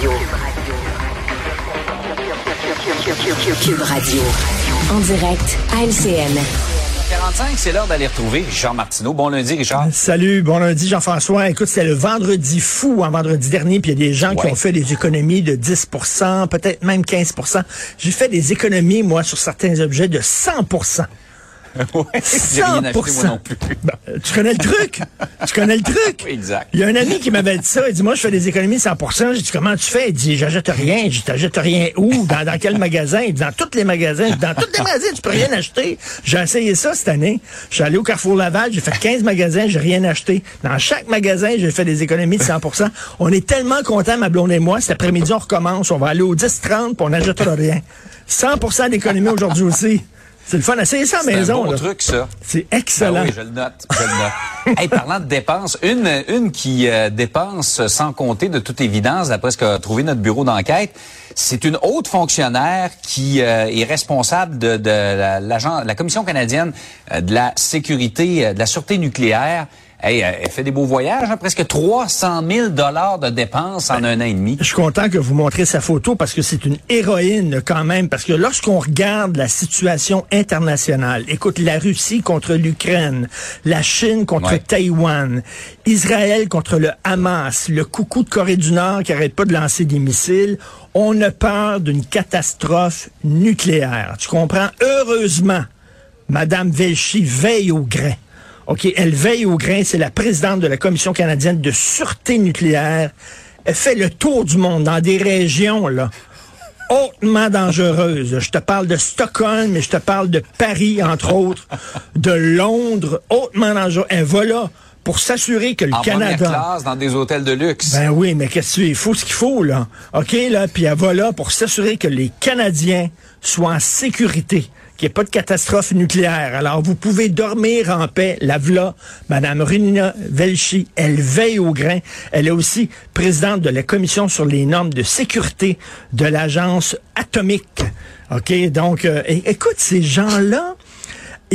Cube Radio. Cube Radio. En direct à LCN. 45, c'est l'heure d'aller retrouver Richard Martineau. Bon lundi, Richard. Salut, bon lundi, Jean-François. Écoute, c'était le vendredi fou, en vendredi dernier, puis il y a des gens qui ont fait des économies de 10% peut-être même 15% J'ai fait des économies, moi, sur certains objets de 100 ouais, j'ai rien acheté, moi non plus. Ben, tu connais le truc? tu connais le truc? exact. Il y a un ami qui m'avait dit ça. Il dit, moi, je fais des économies de 100 J'ai dit, comment tu fais? Il dit, j'achète rien. Je t'achète rien où? Dans, dans quel magasin? Il dit, dans tous les magasins. Dans tous les magasins, tu peux rien acheter. J'ai essayé ça cette année. Je suis allé au Carrefour Laval. J'ai fait 15 magasins. J'ai rien acheté. Dans chaque magasin, j'ai fait des économies de 100% On est tellement contents, ma blonde et moi. Cet après-midi, on recommence. On va aller au 10-30 puis on n'achètera rien. 100% d'économie aujourd'hui aussi. C'est le fun. Essayez ça maison. C'est un bon truc, ça. C'est excellent. Ben oui, je le note. Je le note. hey, parlant de dépenses, une, une qui euh, dépense sans compter, de toute évidence, d'après ce qu'a trouvé notre bureau d'enquête, c'est une haute fonctionnaire qui euh, est responsable de, de la, la, Commission canadienne euh, de la sécurité, de la sûreté nucléaire. Hey, elle fait des beaux voyages, hein, presque 300 000 dollars de dépenses en un an et demi. Je suis content que vous montrez sa photo parce que c'est une héroïne quand même. Parce que lorsqu'on regarde la situation internationale, écoute, la Russie contre l'Ukraine, la Chine contre Taïwan, Israël contre le Hamas, le coucou de Corée du Nord qui arrête pas de lancer des missiles, on a peur d'une catastrophe nucléaire. Tu comprends? Heureusement, Madame Velchi veille au grain. OK, elle veille au grain, c'est la présidente de la Commission canadienne de sûreté nucléaire. Elle fait le tour du monde dans des régions, là, hautement dangereuses. Je te parle de Stockholm, mais je te parle de Paris, entre autres, de Londres, hautement dangereux. Elle va là pour s'assurer que le en Canada. classe dans des hôtels de luxe. Ben oui, mais qu'est-ce que tu Il faut ce qu'il faut là? OK là, puis elle va là pour s'assurer que les Canadiens soient en sécurité qu'il n'y ait pas de catastrophe nucléaire. Alors, vous pouvez dormir en paix. La v'là, Madame Renina Velchi, elle veille au grain. Elle est aussi présidente de la Commission sur les normes de sécurité de l'Agence atomique. OK? Donc, euh, écoute, ces gens-là,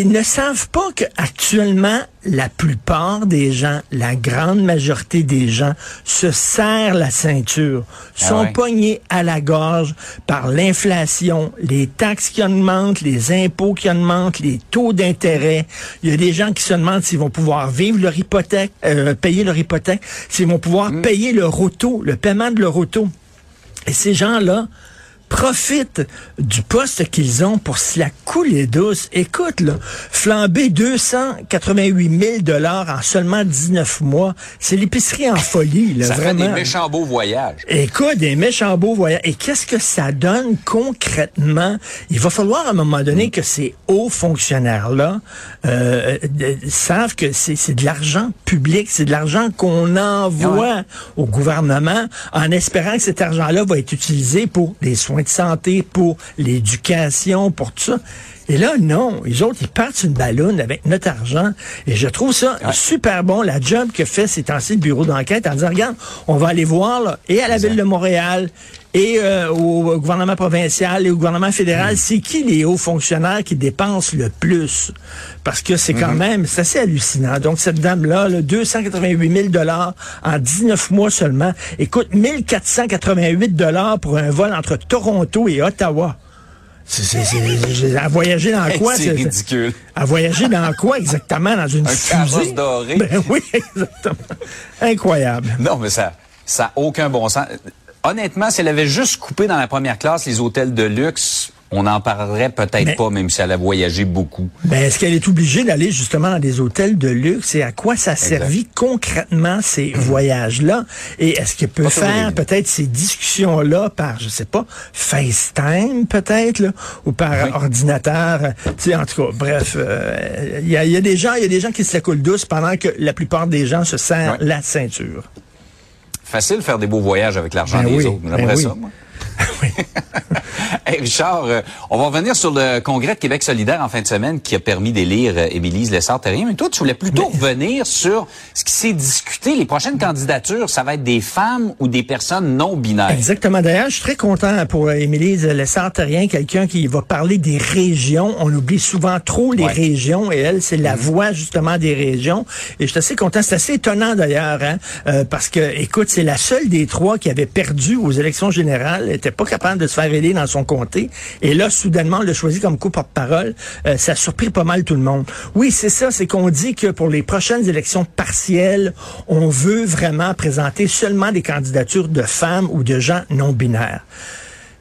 ils ne savent pas qu'actuellement, la plupart des gens, la grande majorité des gens, se serrent la ceinture, ah sont pognés à la gorge par l'inflation, les taxes qui augmentent, les impôts qui augmentent, les taux d'intérêt. Il y a des gens qui se demandent s'ils vont pouvoir vivre leur hypothèque, euh, payer leur hypothèque, s'ils vont pouvoir mm. payer leur auto, le paiement de leur auto. Et ces gens-là, profitent du poste qu'ils ont pour se la couler douce. Écoute, là, flamber 288 000 dollars en seulement 19 mois, c'est l'épicerie en folie, là, ça vraiment. fait des méchants beaux voyages. Écoute, des méchants beaux voyages. Et qu'est-ce que ça donne concrètement? Il va falloir à un moment donné que ces hauts fonctionnaires-là euh, savent que c'est de l'argent public, c'est de l'argent qu'on envoie au gouvernement en espérant que cet argent-là va être utilisé pour les soins de santé, pour l'éducation, pour tout ça. Et là, non. Les autres, ils partent une ballonne avec notre argent. Et je trouve ça super bon, la job que fait ces temps-ci le bureau d'enquête en disant, regarde, on va aller voir, là, et à la ville de Montréal, et euh, au gouvernement provincial et au gouvernement fédéral, mm. c'est qui les hauts fonctionnaires qui dépensent le plus? Parce que c'est quand mm-hmm. même, c'est assez hallucinant. Donc, cette dame-là, 288 000 dollars en 19 mois seulement, écoute, 1488 dollars pour un vol entre Toronto et Ottawa. C'est, à voyager dans quoi? C'est ridicule. À voyager dans quoi exactement? Dans une un fusée? doré. Ben oui, exactement. Incroyable. Non, mais ça, ça aucun bon sens. Honnêtement, si elle avait juste coupé dans la première classe les hôtels de luxe, on n'en parlerait peut-être pas, même si elle a voyagé beaucoup. Ben, est-ce qu'elle est obligée d'aller justement dans des hôtels de luxe et à quoi ça a servi concrètement ces voyages-là? Et est-ce qu'elle peut faire peut-être ces discussions-là par, je sais pas, FaceTime peut-être, ou par ordinateur? Tu sais, en tout cas, bref, euh, il y, a, des gens, il y a des gens qui se la coulent douce pendant que la plupart des gens se serrent la ceinture. Facile de faire des beaux voyages avec l'argent ben des autres. J'aimerais ben ça, moi. hey Richard, euh, on va revenir sur le congrès de Québec solidaire en fin de semaine qui a permis d'élire euh, Émilie Lessard-Terrien. Mais toi, tu voulais plutôt revenir sur ce qui s'est discuté. Les prochaines candidatures, ça va être des femmes ou des personnes non binaires? Exactement. D'ailleurs, je suis très content pour euh, Émilie Lessard-Terrien, quelqu'un qui va parler des régions. On oublie souvent trop les régions et elle, c'est la mm-hmm. voix justement des régions. Et je suis assez content. C'est assez étonnant d'ailleurs, hein, parce que, écoute, c'est la seule des trois qui avait perdu aux élections générales, elle était pas capable de se faire aider dans son Et là, soudainement, on l'a choisi comme co-porte-parole. Euh, ça a surpris pas mal tout le monde. Oui, c'est ça, c'est qu'on dit que pour les prochaines élections partielles, on veut vraiment présenter seulement des candidatures de femmes ou de gens non binaires.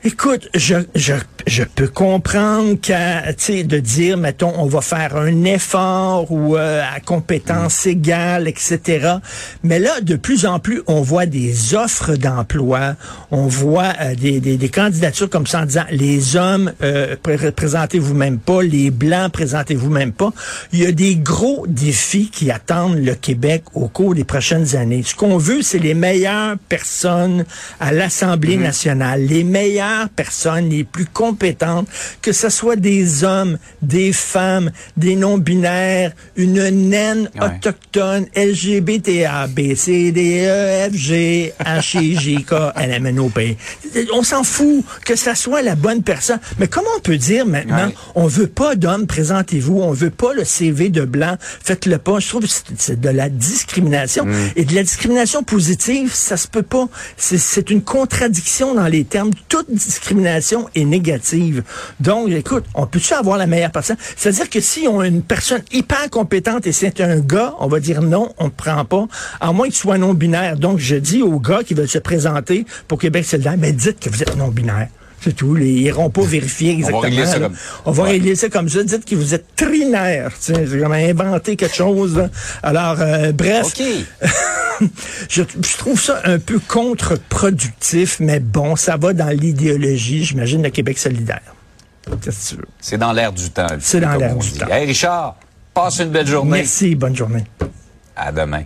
Écoute, je, je, je peux comprendre qu'à, de dire, mettons, on va faire un effort ou euh, à compétence égale, etc. Mais là, de plus en plus, on voit des offres d'emploi, on voit euh, des, des, des, candidatures comme ça en disant, les hommes, euh, présentez-vous même pas, les blancs, présentez-vous même pas. Il y a des gros défis qui attendent le Québec au cours des prochaines années. Ce qu'on veut, c'est les meilleures personnes à l'Assemblée mm-hmm. nationale, les meilleurs personnes les plus compétentes, que ce soit des hommes, des femmes, des non-binaires, une naine autochtone, LGBTA, B, C, D, E, F, G, H, I, J, K, L, M, N, O, P. On s'en fout que ça soit la bonne personne. Mais comment on peut dire maintenant, on veut pas d'hommes, présentez-vous, on veut pas le CV de blanc, faites-le pas. Je trouve que c'est de la discrimination. Mm. Et de la discrimination positive, ça se peut pas. C'est une contradiction dans les termes. Toute discrimination est négative. Donc, écoute, on peut-tu avoir la meilleure personne? C'est-à-dire que si on a une personne hyper compétente et c'est un gars, on va dire non, on ne prend pas, à moins qu'il soit non-binaire. Donc, je dis aux gars qui veulent se présenter pour Québec solidaire, mais dites que vous êtes non-binaire. C'est tout. ils n'iront pas vérifier exactement. On va régler ça comme, on va régler ça comme ça. Dites que vous êtes trinaire. C'est comme inventer quelque chose. Alors, euh, bref. je, trouve ça un peu contre-productif, mais bon, ça va dans l'idéologie, j'imagine, de Québec solidaire. Qu'est-ce que tu veux? C'est dans l'air du temps. C'est dans l'air du temps. Hey Richard, passe une belle journée. Merci, bonne journée. À demain.